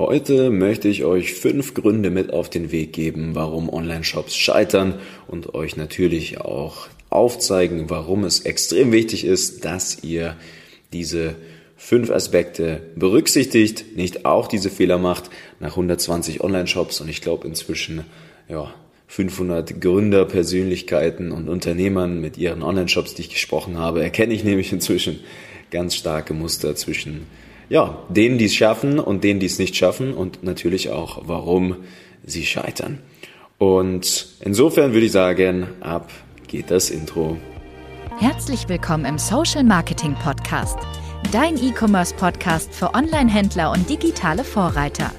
Heute möchte ich euch fünf Gründe mit auf den Weg geben, warum Online-Shops scheitern und euch natürlich auch aufzeigen, warum es extrem wichtig ist, dass ihr diese fünf Aspekte berücksichtigt, nicht auch diese Fehler macht nach 120 Online-Shops. Und ich glaube inzwischen ja 500 Gründer, Persönlichkeiten und Unternehmern mit ihren Online-Shops, die ich gesprochen habe, erkenne ich nämlich inzwischen ganz starke Muster zwischen ja, denen, die es schaffen und denen, die es nicht schaffen und natürlich auch, warum sie scheitern. Und insofern würde ich sagen, ab geht das Intro. Herzlich willkommen im Social Marketing Podcast, dein E-Commerce Podcast für Online-Händler und digitale Vorreiter.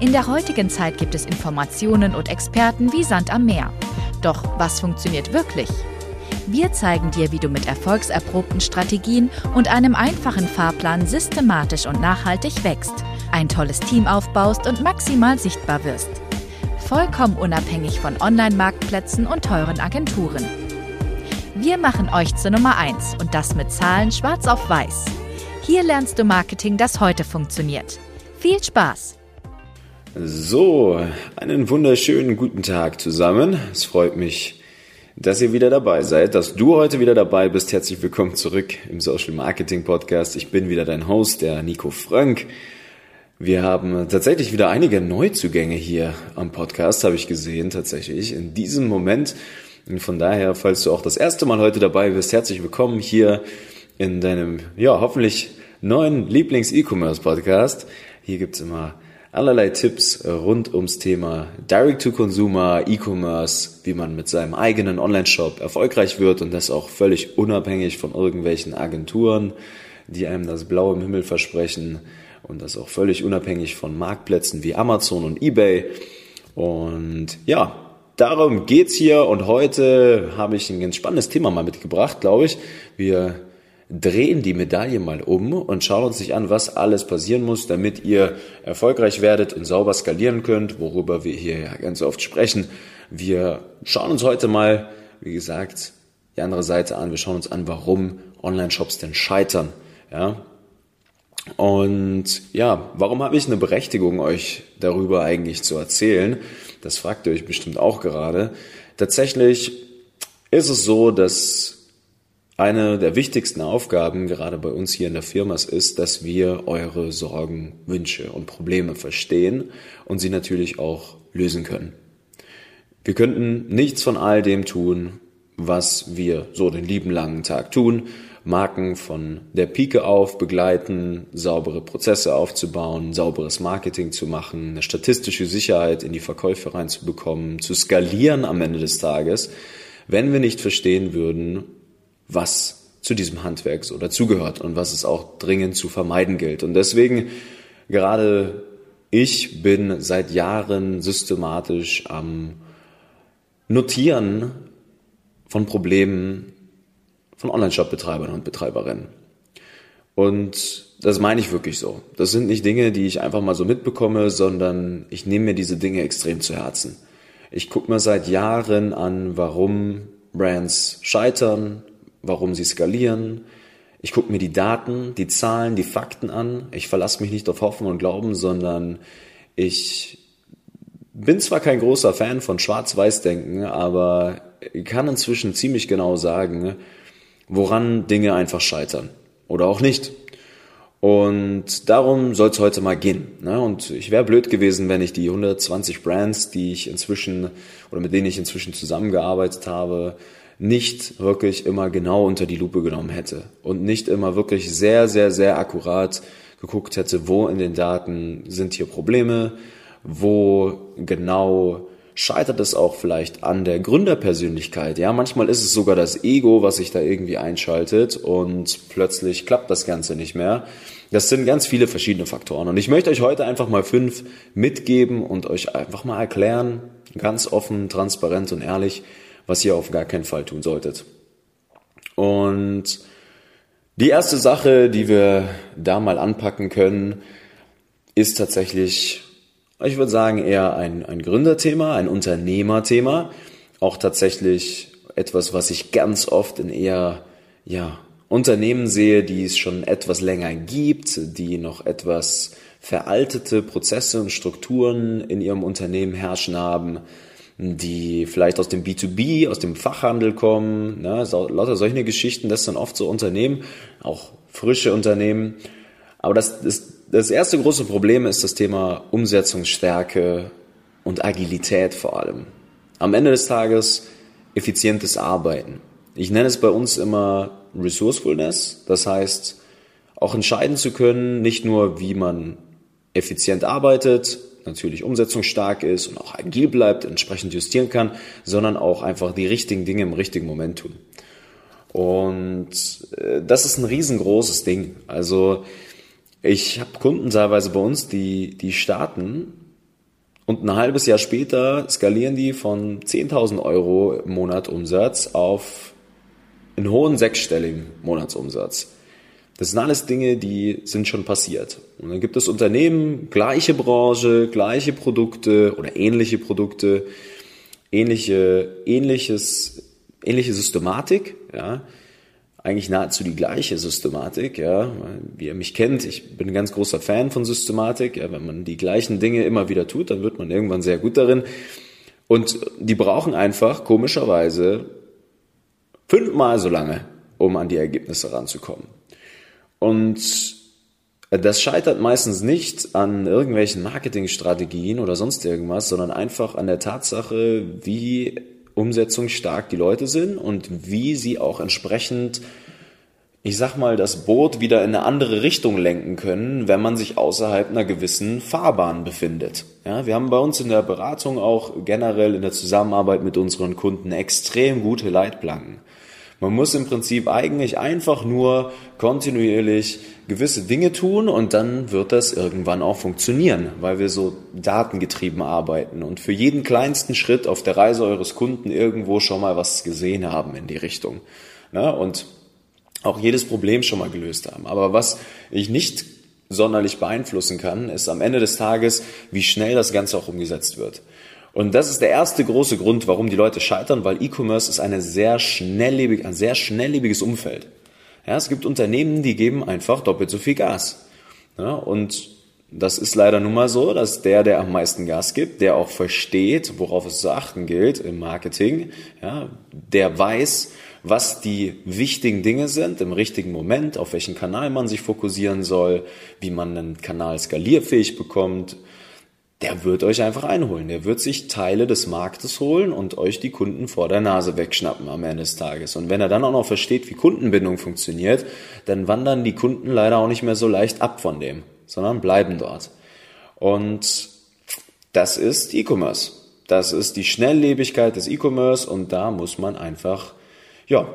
In der heutigen Zeit gibt es Informationen und Experten wie Sand am Meer. Doch was funktioniert wirklich? Wir zeigen dir, wie du mit erfolgserprobten Strategien und einem einfachen Fahrplan systematisch und nachhaltig wächst, ein tolles Team aufbaust und maximal sichtbar wirst. Vollkommen unabhängig von Online-Marktplätzen und teuren Agenturen. Wir machen euch zur Nummer 1 und das mit Zahlen schwarz auf weiß. Hier lernst du Marketing, das heute funktioniert. Viel Spaß! So, einen wunderschönen guten Tag zusammen. Es freut mich, dass ihr wieder dabei seid, dass du heute wieder dabei bist. Herzlich willkommen zurück im Social Marketing Podcast. Ich bin wieder dein Host, der Nico Frank. Wir haben tatsächlich wieder einige Neuzugänge hier am Podcast, habe ich gesehen, tatsächlich in diesem Moment. Und von daher, falls du auch das erste Mal heute dabei bist, herzlich willkommen hier in deinem, ja, hoffentlich neuen Lieblings-E-Commerce-Podcast. Hier gibt's immer allerlei Tipps rund ums Thema Direct-to-Consumer, E-Commerce, wie man mit seinem eigenen Online-Shop erfolgreich wird und das auch völlig unabhängig von irgendwelchen Agenturen, die einem das Blaue im Himmel versprechen und das auch völlig unabhängig von Marktplätzen wie Amazon und eBay. Und ja, darum geht's hier und heute habe ich ein ganz spannendes Thema mal mitgebracht, glaube ich. Wir drehen die Medaille mal um und schauen uns sich an, was alles passieren muss, damit ihr erfolgreich werdet und sauber skalieren könnt, worüber wir hier ja ganz oft sprechen. Wir schauen uns heute mal, wie gesagt, die andere Seite an. Wir schauen uns an, warum Online-Shops denn scheitern. Ja, und ja, warum habe ich eine Berechtigung, euch darüber eigentlich zu erzählen? Das fragt ihr euch bestimmt auch gerade. Tatsächlich ist es so, dass eine der wichtigsten Aufgaben gerade bei uns hier in der Firma ist, dass wir eure Sorgen, Wünsche und Probleme verstehen und sie natürlich auch lösen können. Wir könnten nichts von all dem tun, was wir so den lieben langen Tag tun. Marken von der Pike auf begleiten, saubere Prozesse aufzubauen, sauberes Marketing zu machen, eine statistische Sicherheit in die Verkäufe reinzubekommen, zu skalieren am Ende des Tages, wenn wir nicht verstehen würden, was zu diesem Handwerk so dazugehört und was es auch dringend zu vermeiden gilt. Und deswegen gerade ich bin seit Jahren systematisch am Notieren von Problemen von Online-Shop-Betreibern und Betreiberinnen. Und das meine ich wirklich so. Das sind nicht Dinge, die ich einfach mal so mitbekomme, sondern ich nehme mir diese Dinge extrem zu Herzen. Ich gucke mir seit Jahren an, warum Brands scheitern, warum sie skalieren. Ich gucke mir die Daten, die Zahlen, die Fakten an. Ich verlasse mich nicht auf Hoffen und Glauben, sondern ich bin zwar kein großer Fan von Schwarz-Weiß-Denken, aber kann inzwischen ziemlich genau sagen, woran Dinge einfach scheitern oder auch nicht. Und darum soll es heute mal gehen. Ne? Und ich wäre blöd gewesen, wenn ich die 120 Brands, die ich inzwischen oder mit denen ich inzwischen zusammengearbeitet habe, nicht wirklich immer genau unter die Lupe genommen hätte und nicht immer wirklich sehr, sehr, sehr akkurat geguckt hätte, wo in den Daten sind hier Probleme, wo genau scheitert es auch vielleicht an der Gründerpersönlichkeit. Ja, manchmal ist es sogar das Ego, was sich da irgendwie einschaltet und plötzlich klappt das Ganze nicht mehr. Das sind ganz viele verschiedene Faktoren. Und ich möchte euch heute einfach mal fünf mitgeben und euch einfach mal erklären, ganz offen, transparent und ehrlich, was ihr auf gar keinen Fall tun solltet. Und die erste Sache, die wir da mal anpacken können, ist tatsächlich, ich würde sagen, eher ein, ein Gründerthema, ein Unternehmerthema. Auch tatsächlich etwas, was ich ganz oft in eher, ja, Unternehmen sehe, die es schon etwas länger gibt, die noch etwas veraltete Prozesse und Strukturen in ihrem Unternehmen herrschen haben, die vielleicht aus dem B2B, aus dem Fachhandel kommen, ne, so, lauter solche Geschichten, das sind oft so Unternehmen, auch frische Unternehmen. Aber das, das, das erste große Problem ist das Thema Umsetzungsstärke und Agilität vor allem. Am Ende des Tages effizientes Arbeiten. Ich nenne es bei uns immer Resourcefulness, das heißt, auch entscheiden zu können, nicht nur wie man effizient arbeitet, natürlich umsetzungsstark ist und auch agil bleibt, entsprechend justieren kann, sondern auch einfach die richtigen Dinge im richtigen Moment tun. Und äh, das ist ein riesengroßes Ding. Also ich habe Kunden teilweise bei uns, die, die starten und ein halbes Jahr später skalieren die von 10.000 Euro im Monat auf einen hohen sechsstelligen Monatsumsatz. Das sind alles Dinge, die sind schon passiert. Und dann gibt es Unternehmen, gleiche Branche, gleiche Produkte oder ähnliche Produkte, ähnliche, ähnliches, ähnliche Systematik, ja. Eigentlich nahezu die gleiche Systematik, ja. Wie ihr mich kennt, ich bin ein ganz großer Fan von Systematik, ja. Wenn man die gleichen Dinge immer wieder tut, dann wird man irgendwann sehr gut darin. Und die brauchen einfach, komischerweise, fünfmal so lange, um an die Ergebnisse ranzukommen. Und das scheitert meistens nicht an irgendwelchen Marketingstrategien oder sonst irgendwas, sondern einfach an der Tatsache, wie umsetzungsstark die Leute sind und wie sie auch entsprechend, ich sag mal, das Boot wieder in eine andere Richtung lenken können, wenn man sich außerhalb einer gewissen Fahrbahn befindet. Ja, wir haben bei uns in der Beratung auch generell in der Zusammenarbeit mit unseren Kunden extrem gute Leitplanken. Man muss im Prinzip eigentlich einfach nur kontinuierlich gewisse Dinge tun und dann wird das irgendwann auch funktionieren, weil wir so datengetrieben arbeiten und für jeden kleinsten Schritt auf der Reise eures Kunden irgendwo schon mal was gesehen haben in die Richtung. Ja, und auch jedes Problem schon mal gelöst haben. Aber was ich nicht sonderlich beeinflussen kann, ist am Ende des Tages, wie schnell das Ganze auch umgesetzt wird. Und das ist der erste große Grund, warum die Leute scheitern, weil E-Commerce ist eine sehr schnelllebig, ein sehr schnelllebiges Umfeld. Ja, es gibt Unternehmen, die geben einfach doppelt so viel Gas. Ja, und das ist leider nun mal so, dass der, der am meisten Gas gibt, der auch versteht, worauf es zu achten gilt im Marketing, ja, der weiß, was die wichtigen Dinge sind im richtigen Moment, auf welchen Kanal man sich fokussieren soll, wie man einen Kanal skalierfähig bekommt, der wird euch einfach einholen. Der wird sich Teile des Marktes holen und euch die Kunden vor der Nase wegschnappen am Ende des Tages. Und wenn er dann auch noch versteht, wie Kundenbindung funktioniert, dann wandern die Kunden leider auch nicht mehr so leicht ab von dem, sondern bleiben dort. Und das ist E-Commerce. Das ist die Schnelllebigkeit des E-Commerce und da muss man einfach, ja,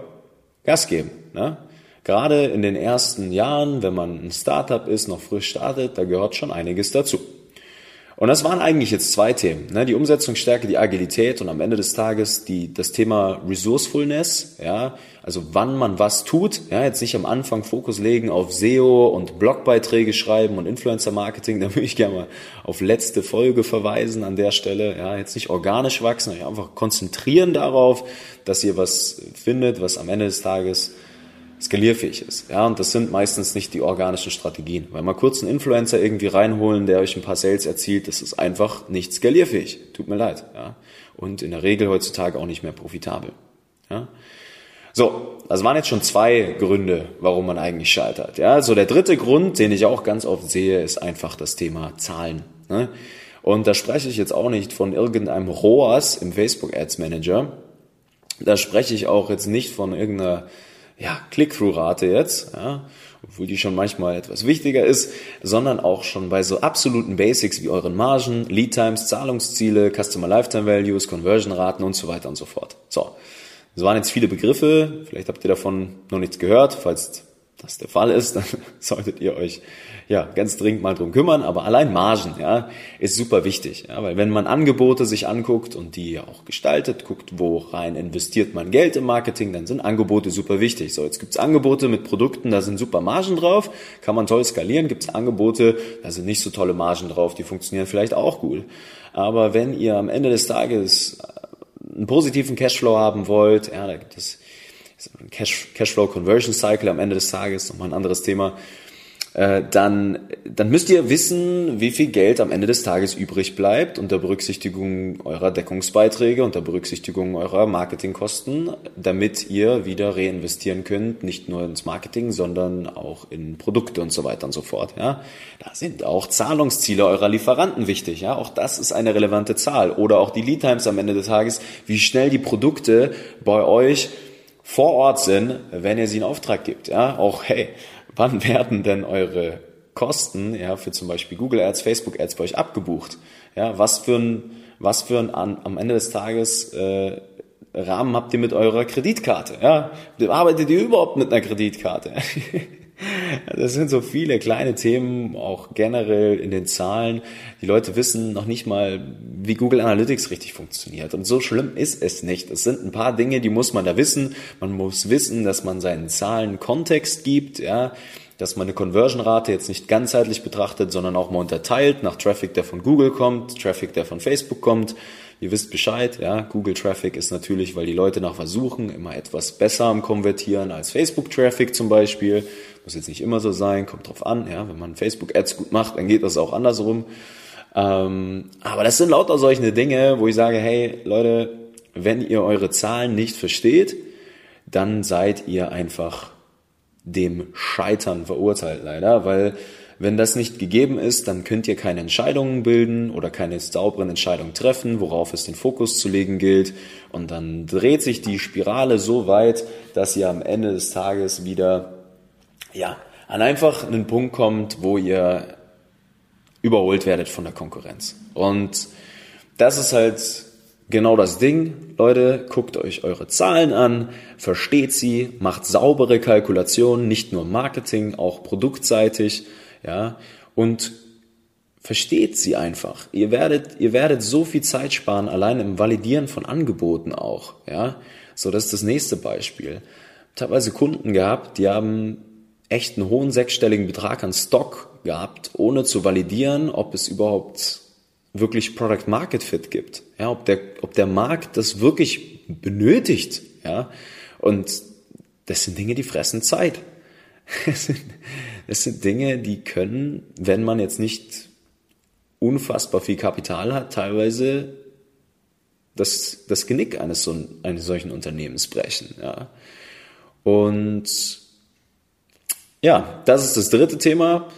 Gas geben. Ne? Gerade in den ersten Jahren, wenn man ein Startup ist, noch frisch startet, da gehört schon einiges dazu. Und das waren eigentlich jetzt zwei Themen. Ne? Die Umsetzungsstärke, die Agilität und am Ende des Tages die, das Thema Resourcefulness, ja, also wann man was tut, ja, jetzt nicht am Anfang Fokus legen auf SEO und Blogbeiträge schreiben und Influencer-Marketing, da würde ich gerne mal auf letzte Folge verweisen an der Stelle, ja, jetzt nicht organisch wachsen, einfach konzentrieren darauf, dass ihr was findet, was am Ende des Tages skalierfähig ist. Ja, und das sind meistens nicht die organischen Strategien. Weil mal kurz einen Influencer irgendwie reinholen, der euch ein paar Sales erzielt, das ist einfach nicht skalierfähig. Tut mir leid. Ja. Und in der Regel heutzutage auch nicht mehr profitabel. Ja. So, das waren jetzt schon zwei Gründe, warum man eigentlich scheitert. Ja, so der dritte Grund, den ich auch ganz oft sehe, ist einfach das Thema Zahlen. Ne? Und da spreche ich jetzt auch nicht von irgendeinem ROAS im Facebook Ads Manager. Da spreche ich auch jetzt nicht von irgendeiner ja, Click-Through-Rate jetzt, ja, obwohl die schon manchmal etwas wichtiger ist, sondern auch schon bei so absoluten Basics wie euren Margen, Lead Times, Zahlungsziele, Customer Lifetime Values, Conversion-Raten und so weiter und so fort. So, das waren jetzt viele Begriffe, vielleicht habt ihr davon noch nichts gehört, falls das der Fall ist, dann solltet ihr euch ja ganz dringend mal drum kümmern. Aber allein Margen, ja, ist super wichtig, ja, weil wenn man Angebote sich anguckt und die auch gestaltet, guckt, wo rein investiert man Geld im Marketing, dann sind Angebote super wichtig. So, jetzt gibt's Angebote mit Produkten, da sind super Margen drauf, kann man toll skalieren. Gibt's Angebote, da sind nicht so tolle Margen drauf, die funktionieren vielleicht auch gut. Aber wenn ihr am Ende des Tages einen positiven Cashflow haben wollt, ja, da gibt es Cash, Cashflow Conversion Cycle am Ende des Tages, nochmal ein anderes Thema. äh, dann, dann müsst ihr wissen, wie viel Geld am Ende des Tages übrig bleibt unter Berücksichtigung eurer Deckungsbeiträge, unter Berücksichtigung eurer Marketingkosten, damit ihr wieder reinvestieren könnt, nicht nur ins Marketing, sondern auch in Produkte und so weiter und so fort. Ja, da sind auch Zahlungsziele eurer Lieferanten wichtig. Ja, auch das ist eine relevante Zahl oder auch die Lead Times am Ende des Tages, wie schnell die Produkte bei euch vor Ort sind, wenn ihr sie in Auftrag gibt. Ja, auch hey, wann werden denn eure Kosten ja für zum Beispiel Google Ads, Facebook Ads bei euch abgebucht? Ja, was für ein was für ein an, am Ende des Tages äh, Rahmen habt ihr mit eurer Kreditkarte? Ja, arbeitet ihr überhaupt mit einer Kreditkarte? Das sind so viele kleine Themen, auch generell in den Zahlen. Die Leute wissen noch nicht mal, wie Google Analytics richtig funktioniert. Und so schlimm ist es nicht. Es sind ein paar Dinge, die muss man da wissen. Man muss wissen, dass man seinen Zahlen Kontext gibt, ja, dass man eine Conversion-Rate jetzt nicht ganzheitlich betrachtet, sondern auch mal unterteilt nach Traffic, der von Google kommt, Traffic, der von Facebook kommt. Ihr wisst Bescheid, ja, Google Traffic ist natürlich, weil die Leute nach was suchen, immer etwas besser am Konvertieren als Facebook Traffic zum Beispiel. Muss jetzt nicht immer so sein, kommt drauf an, ja. Wenn man Facebook-Ads gut macht, dann geht das auch andersrum. Ähm, aber das sind lauter solche Dinge, wo ich sage, hey, Leute, wenn ihr eure Zahlen nicht versteht, dann seid ihr einfach dem Scheitern verurteilt, leider, weil wenn das nicht gegeben ist, dann könnt ihr keine Entscheidungen bilden oder keine sauberen Entscheidungen treffen, worauf es den Fokus zu legen gilt. Und dann dreht sich die Spirale so weit, dass ihr am Ende des Tages wieder ja, an einfach einen Punkt kommt, wo ihr überholt werdet von der Konkurrenz. Und das ist halt genau das Ding. Leute, guckt euch eure Zahlen an, versteht sie, macht saubere Kalkulationen, nicht nur Marketing, auch produktseitig, ja, und versteht sie einfach. Ihr werdet, ihr werdet so viel Zeit sparen, allein im Validieren von Angeboten auch, ja. So, das ist das nächste Beispiel. Teilweise Kunden gehabt, die haben echt einen hohen sechsstelligen Betrag an Stock gehabt, ohne zu validieren, ob es überhaupt wirklich Product Market Fit gibt. Ja, ob der, ob der Markt das wirklich benötigt. Ja, und das sind Dinge, die fressen Zeit. Das sind, Dinge, die können, wenn man jetzt nicht unfassbar viel Kapital hat, teilweise das, das Genick eines, so, eines solchen Unternehmens brechen. Ja. Und ja, das ist das dritte Thema.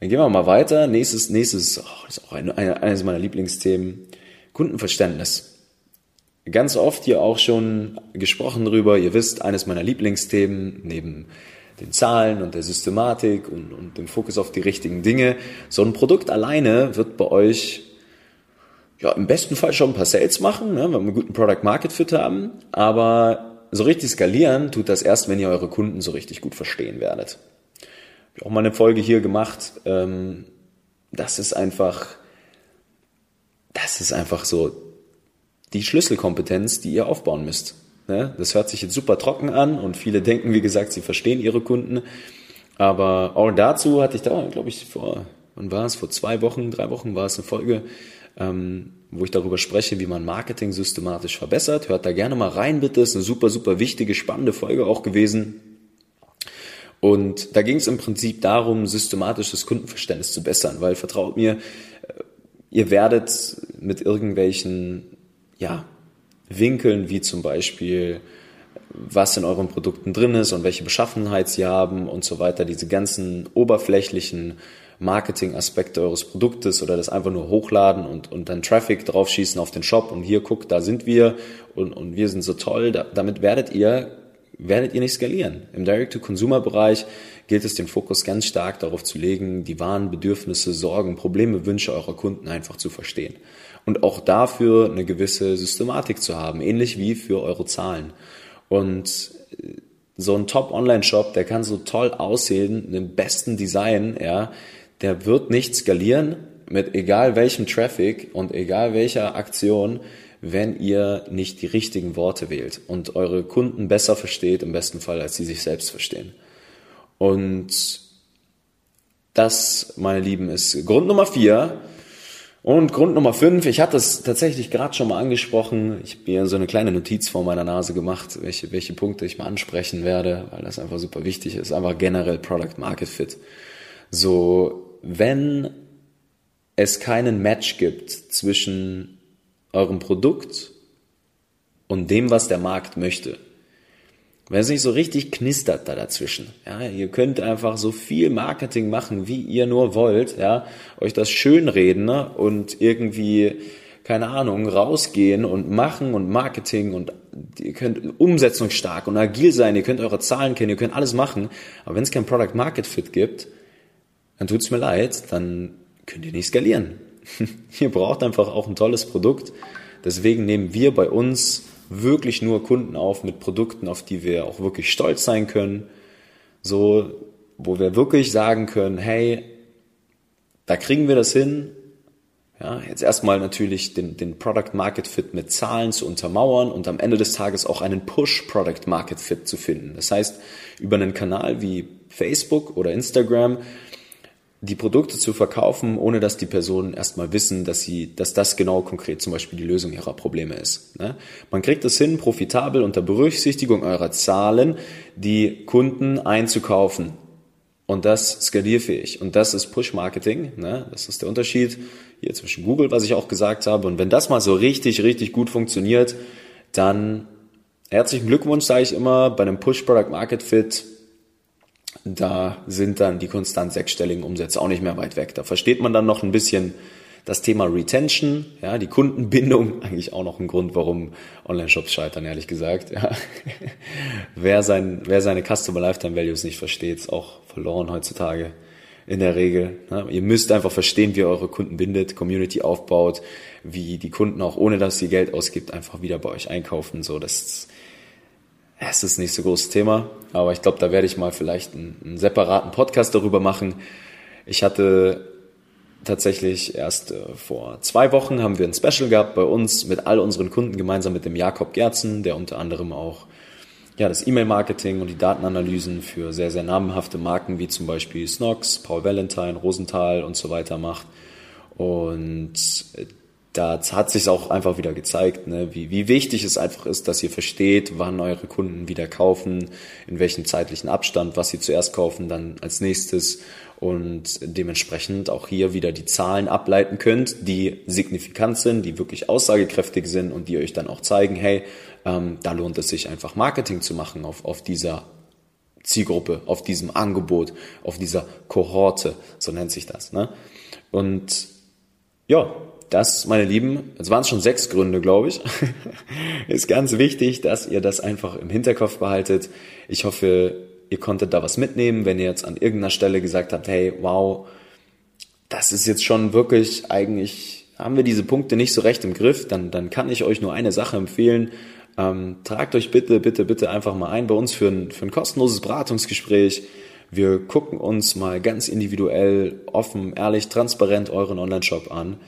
Dann gehen wir mal weiter. Nächstes, nächstes, oh, ist auch ein, ein, eines meiner Lieblingsthemen. Kundenverständnis. Ganz oft hier auch schon gesprochen drüber. Ihr wisst, eines meiner Lieblingsthemen neben den Zahlen und der Systematik und, und dem Fokus auf die richtigen Dinge. So ein Produkt alleine wird bei euch ja, im besten Fall schon ein paar Sales machen, ne, wenn wir einen guten Product Market Fit haben. Aber so richtig skalieren tut das erst, wenn ihr eure Kunden so richtig gut verstehen werdet auch mal eine Folge hier gemacht. Ähm, das ist einfach, das ist einfach so die Schlüsselkompetenz, die ihr aufbauen müsst. Ne? Das hört sich jetzt super trocken an und viele denken, wie gesagt, sie verstehen ihre Kunden. Aber auch dazu hatte ich da, glaube ich, vor, wann war es? Vor zwei Wochen, drei Wochen war es eine Folge, ähm, wo ich darüber spreche, wie man Marketing systematisch verbessert. Hört da gerne mal rein, bitte. Ist eine super, super wichtige, spannende Folge auch gewesen. Und da ging es im Prinzip darum, systematisches Kundenverständnis zu bessern, weil vertraut mir, äh, ihr werdet mit irgendwelchen ja, Winkeln, wie zum Beispiel, was in euren Produkten drin ist und welche Beschaffenheit sie haben und so weiter, diese ganzen oberflächlichen Marketing-Aspekte eures Produktes oder das einfach nur hochladen und, und dann Traffic draufschießen auf den Shop und hier guckt, da sind wir und, und wir sind so toll. Da, damit werdet ihr werdet ihr nicht skalieren. Im Direct-to-Consumer-Bereich gilt es, den Fokus ganz stark darauf zu legen, die wahren Bedürfnisse, Sorgen, Probleme, Wünsche eurer Kunden einfach zu verstehen. Und auch dafür eine gewisse Systematik zu haben, ähnlich wie für eure Zahlen. Und äh, so ein Top-Online-Shop, der kann so toll aussehen, den besten Design, ja, der wird nicht skalieren mit egal welchem Traffic und egal welcher Aktion, wenn ihr nicht die richtigen Worte wählt und eure Kunden besser versteht, im besten Fall, als sie sich selbst verstehen. Und das, meine Lieben, ist Grund Nummer vier. Und Grund Nummer fünf, ich hatte es tatsächlich gerade schon mal angesprochen. Ich habe mir so eine kleine Notiz vor meiner Nase gemacht, welche, welche Punkte ich mal ansprechen werde, weil das einfach super wichtig ist. Einfach generell Product Market Fit. So, wenn es keinen Match gibt zwischen eurem Produkt und dem, was der Markt möchte, wenn es nicht so richtig knistert da dazwischen. Ja, ihr könnt einfach so viel Marketing machen, wie ihr nur wollt, ja, euch das schönreden ne? und irgendwie, keine Ahnung, rausgehen und machen und Marketing und ihr könnt umsetzungsstark und agil sein, ihr könnt eure Zahlen kennen, ihr könnt alles machen, aber wenn es kein Product Market Fit gibt, dann tut's mir leid, dann könnt ihr nicht skalieren. ihr braucht einfach auch ein tolles Produkt. Deswegen nehmen wir bei uns wirklich nur Kunden auf mit Produkten, auf die wir auch wirklich stolz sein können. So, wo wir wirklich sagen können, hey, da kriegen wir das hin. Ja, jetzt erstmal natürlich den, den Product Market Fit mit Zahlen zu untermauern und am Ende des Tages auch einen Push Product Market Fit zu finden. Das heißt, über einen Kanal wie Facebook oder Instagram die Produkte zu verkaufen, ohne dass die Personen erstmal wissen, dass sie, dass das genau konkret zum Beispiel die Lösung ihrer Probleme ist. Ne? Man kriegt es hin, profitabel unter Berücksichtigung eurer Zahlen die Kunden einzukaufen. Und das skalierfähig. Und das ist Push-Marketing. Ne? Das ist der Unterschied hier zwischen Google, was ich auch gesagt habe. Und wenn das mal so richtig, richtig gut funktioniert, dann herzlichen Glückwunsch, sage ich immer, bei einem Push-Product-Market-Fit da sind dann die konstant sechsstelligen Umsätze auch nicht mehr weit weg. Da versteht man dann noch ein bisschen das Thema Retention, ja, die Kundenbindung, eigentlich auch noch ein Grund, warum Online-Shops scheitern, ehrlich gesagt. Ja. wer, sein, wer seine Customer Lifetime Values nicht versteht, ist auch verloren heutzutage in der Regel. Ja. Ihr müsst einfach verstehen, wie ihr eure Kunden bindet, Community aufbaut, wie die Kunden auch ohne dass ihr Geld ausgibt, einfach wieder bei euch einkaufen. So, das es ist nicht so großes Thema, aber ich glaube, da werde ich mal vielleicht einen, einen, separaten Podcast darüber machen. Ich hatte tatsächlich erst äh, vor zwei Wochen haben wir ein Special gehabt bei uns mit all unseren Kunden gemeinsam mit dem Jakob Gerzen, der unter anderem auch ja, das E-Mail-Marketing und die Datenanalysen für sehr, sehr namenhafte Marken wie zum Beispiel Snox, Paul Valentine, Rosenthal und so weiter macht. Und da hat sich auch einfach wieder gezeigt, ne, wie, wie wichtig es einfach ist, dass ihr versteht, wann eure Kunden wieder kaufen, in welchem zeitlichen Abstand, was sie zuerst kaufen, dann als nächstes und dementsprechend auch hier wieder die Zahlen ableiten könnt, die signifikant sind, die wirklich aussagekräftig sind und die euch dann auch zeigen, hey, ähm, da lohnt es sich einfach Marketing zu machen auf, auf dieser Zielgruppe, auf diesem Angebot, auf dieser Kohorte, so nennt sich das. Ne? Und ja, das, meine Lieben, jetzt waren es schon sechs Gründe, glaube ich, ist ganz wichtig, dass ihr das einfach im Hinterkopf behaltet. Ich hoffe, ihr konntet da was mitnehmen, wenn ihr jetzt an irgendeiner Stelle gesagt habt, hey, wow, das ist jetzt schon wirklich eigentlich, haben wir diese Punkte nicht so recht im Griff, dann, dann kann ich euch nur eine Sache empfehlen. Ähm, tragt euch bitte, bitte, bitte einfach mal ein bei uns für ein, für ein kostenloses Beratungsgespräch. Wir gucken uns mal ganz individuell, offen, ehrlich, transparent euren Online-Shop an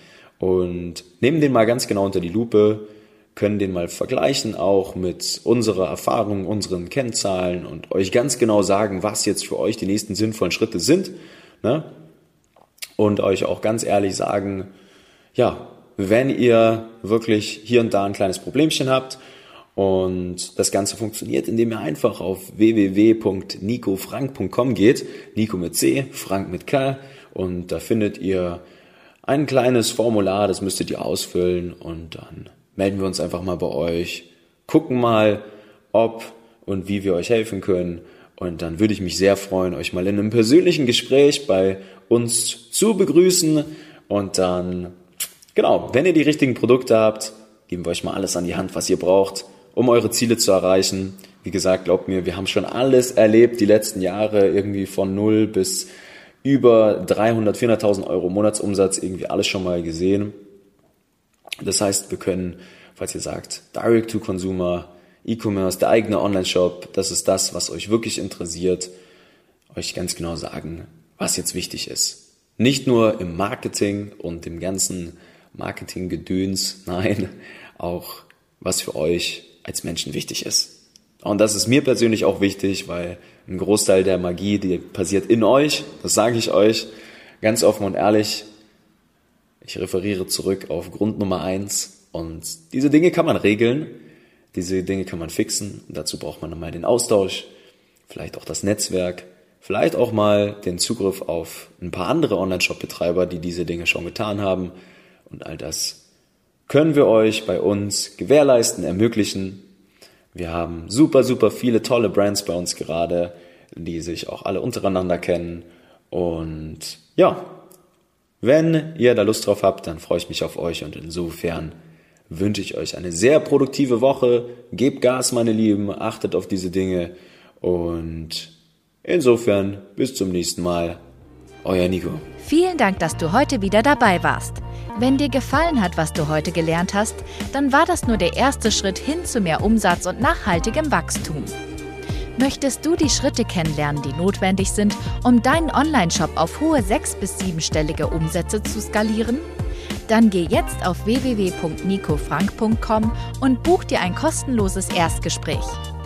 und nehmen den mal ganz genau unter die Lupe, können den mal vergleichen auch mit unserer Erfahrung, unseren Kennzahlen und euch ganz genau sagen, was jetzt für euch die nächsten sinnvollen Schritte sind. Ne? Und euch auch ganz ehrlich sagen, ja, wenn ihr wirklich hier und da ein kleines Problemchen habt und das Ganze funktioniert, indem ihr einfach auf www.nicofrank.com geht, Nico mit C, Frank mit K und da findet ihr ein kleines Formular, das müsstet ihr ausfüllen und dann melden wir uns einfach mal bei euch, gucken mal, ob und wie wir euch helfen können. Und dann würde ich mich sehr freuen, euch mal in einem persönlichen Gespräch bei uns zu begrüßen. Und dann, genau, wenn ihr die richtigen Produkte habt, geben wir euch mal alles an die Hand, was ihr braucht, um eure Ziele zu erreichen. Wie gesagt, glaubt mir, wir haben schon alles erlebt die letzten Jahre, irgendwie von null bis über 300, 400.000 Euro Monatsumsatz irgendwie alles schon mal gesehen. Das heißt, wir können, falls ihr sagt, Direct-to-Consumer, E-Commerce, der eigene Online-Shop, das ist das, was euch wirklich interessiert, euch ganz genau sagen, was jetzt wichtig ist. Nicht nur im Marketing und dem ganzen Marketing-Gedöns, nein, auch was für euch als Menschen wichtig ist. Und das ist mir persönlich auch wichtig, weil ein Großteil der Magie, die passiert in euch, das sage ich euch ganz offen und ehrlich. Ich referiere zurück auf Grund Nummer eins und diese Dinge kann man regeln, diese Dinge kann man fixen und dazu braucht man einmal den Austausch, vielleicht auch das Netzwerk, vielleicht auch mal den Zugriff auf ein paar andere Online-Shop-Betreiber, die diese Dinge schon getan haben. Und all das können wir euch bei uns gewährleisten, ermöglichen. Wir haben super, super viele tolle Brands bei uns gerade, die sich auch alle untereinander kennen. Und ja, wenn ihr da Lust drauf habt, dann freue ich mich auf euch und insofern wünsche ich euch eine sehr produktive Woche. Gebt Gas, meine Lieben, achtet auf diese Dinge und insofern bis zum nächsten Mal. Euer Nico. Vielen Dank, dass du heute wieder dabei warst. Wenn dir gefallen hat, was du heute gelernt hast, dann war das nur der erste Schritt hin zu mehr Umsatz und nachhaltigem Wachstum. Möchtest du die Schritte kennenlernen, die notwendig sind, um deinen Online-Shop auf hohe sechs- bis siebenstellige Umsätze zu skalieren? Dann geh jetzt auf www.nicofrank.com und buch dir ein kostenloses Erstgespräch.